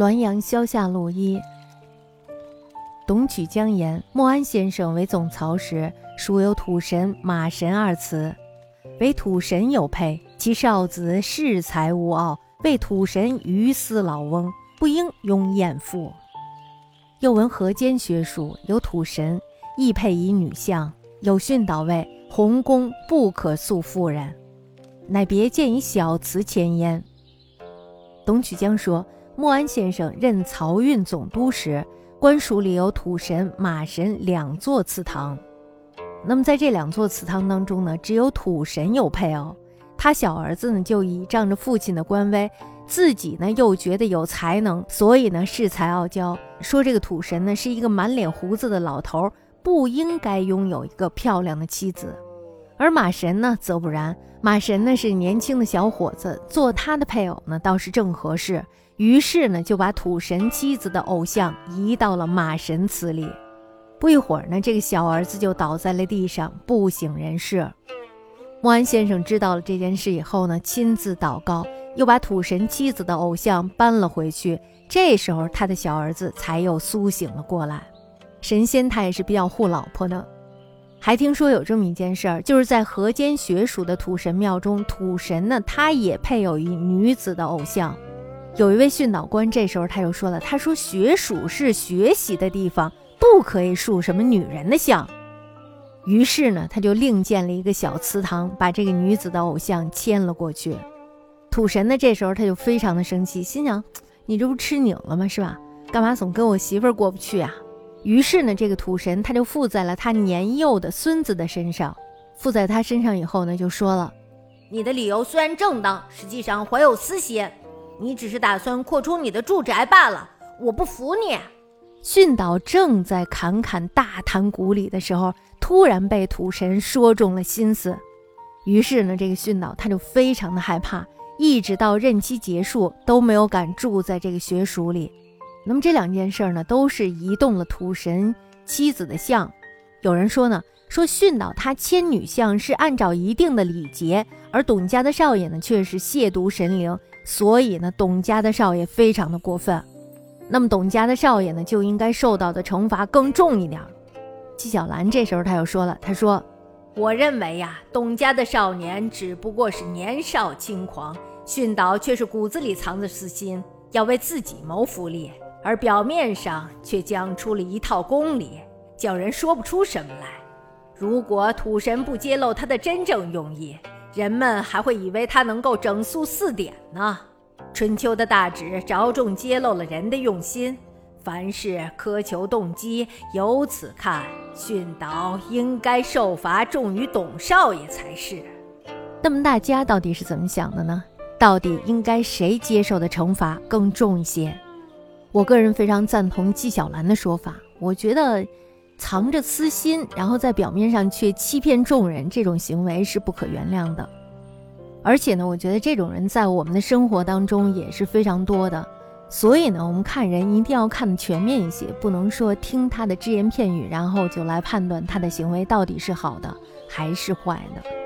滦阳萧下路一。董曲江言，莫安先生为总曹时，属有土神、马神二祠，为土神有配，其少子恃才无傲，为土神于斯老翁，不应拥艳妇。又闻河间学术有土神，亦配以女相，有训导谓洪公不可诉妇人，乃别见以小词前焉。董曲江说，莫安先生任漕运总督时。官署里有土神、马神两座祠堂，那么在这两座祠堂当中呢，只有土神有配偶。他小儿子呢，就倚仗着父亲的官威，自己呢又觉得有才能，所以呢恃才傲娇，说这个土神呢是一个满脸胡子的老头，不应该拥有一个漂亮的妻子。而马神呢则不然，马神呢是年轻的小伙子，做他的配偶呢倒是正合适。于是呢，就把土神妻子的偶像移到了马神祠里。不一会儿呢，这个小儿子就倒在了地上，不省人事。莫安先生知道了这件事以后呢，亲自祷告，又把土神妻子的偶像搬了回去。这时候，他的小儿子才又苏醒了过来。神仙他也是比较护老婆的，还听说有这么一件事儿，就是在河间学署的土神庙中，土神呢，他也配有一女子的偶像。有一位训导官，这时候他又说了：“他说学术是学习的地方，不可以塑什么女人的像。”于是呢，他就另建了一个小祠堂，把这个女子的偶像迁了过去。土神呢，这时候他就非常的生气，心想：“你这不吃拧了吗？是吧？干嘛总跟我媳妇过不去啊？”于是呢，这个土神他就附在了他年幼的孙子的身上。附在他身上以后呢，就说了：“你的理由虽然正当，实际上怀有私心。”你只是打算扩充你的住宅罢了，我不服你。训导正在侃侃大谈古礼的时候，突然被土神说中了心思。于是呢，这个训导他就非常的害怕，一直到任期结束都没有敢住在这个学署里。那么这两件事呢，都是移动了土神妻子的像。有人说呢，说训导他迁女像是按照一定的礼节，而董家的少爷呢，却是亵渎神灵。所以呢，董家的少爷非常的过分，那么董家的少爷呢，就应该受到的惩罚更重一点。纪晓岚这时候他又说了，他说：“我认为呀，董家的少年只不过是年少轻狂，训导却是骨子里藏着私心，要为自己谋福利，而表面上却讲出了一套公理，叫人说不出什么来。如果土神不揭露他的真正用意。”人们还会以为他能够整肃四点呢。春秋的大旨着重揭露了人的用心，凡事苛求动机。由此看，训导应该受罚重于董少爷才是。那么大家到底是怎么想的呢？到底应该谁接受的惩罚更重一些？我个人非常赞同纪晓岚的说法。我觉得。藏着私心，然后在表面上却欺骗众人，这种行为是不可原谅的。而且呢，我觉得这种人在我们的生活当中也是非常多的。所以呢，我们看人一定要看的全面一些，不能说听他的只言片语，然后就来判断他的行为到底是好的还是坏的。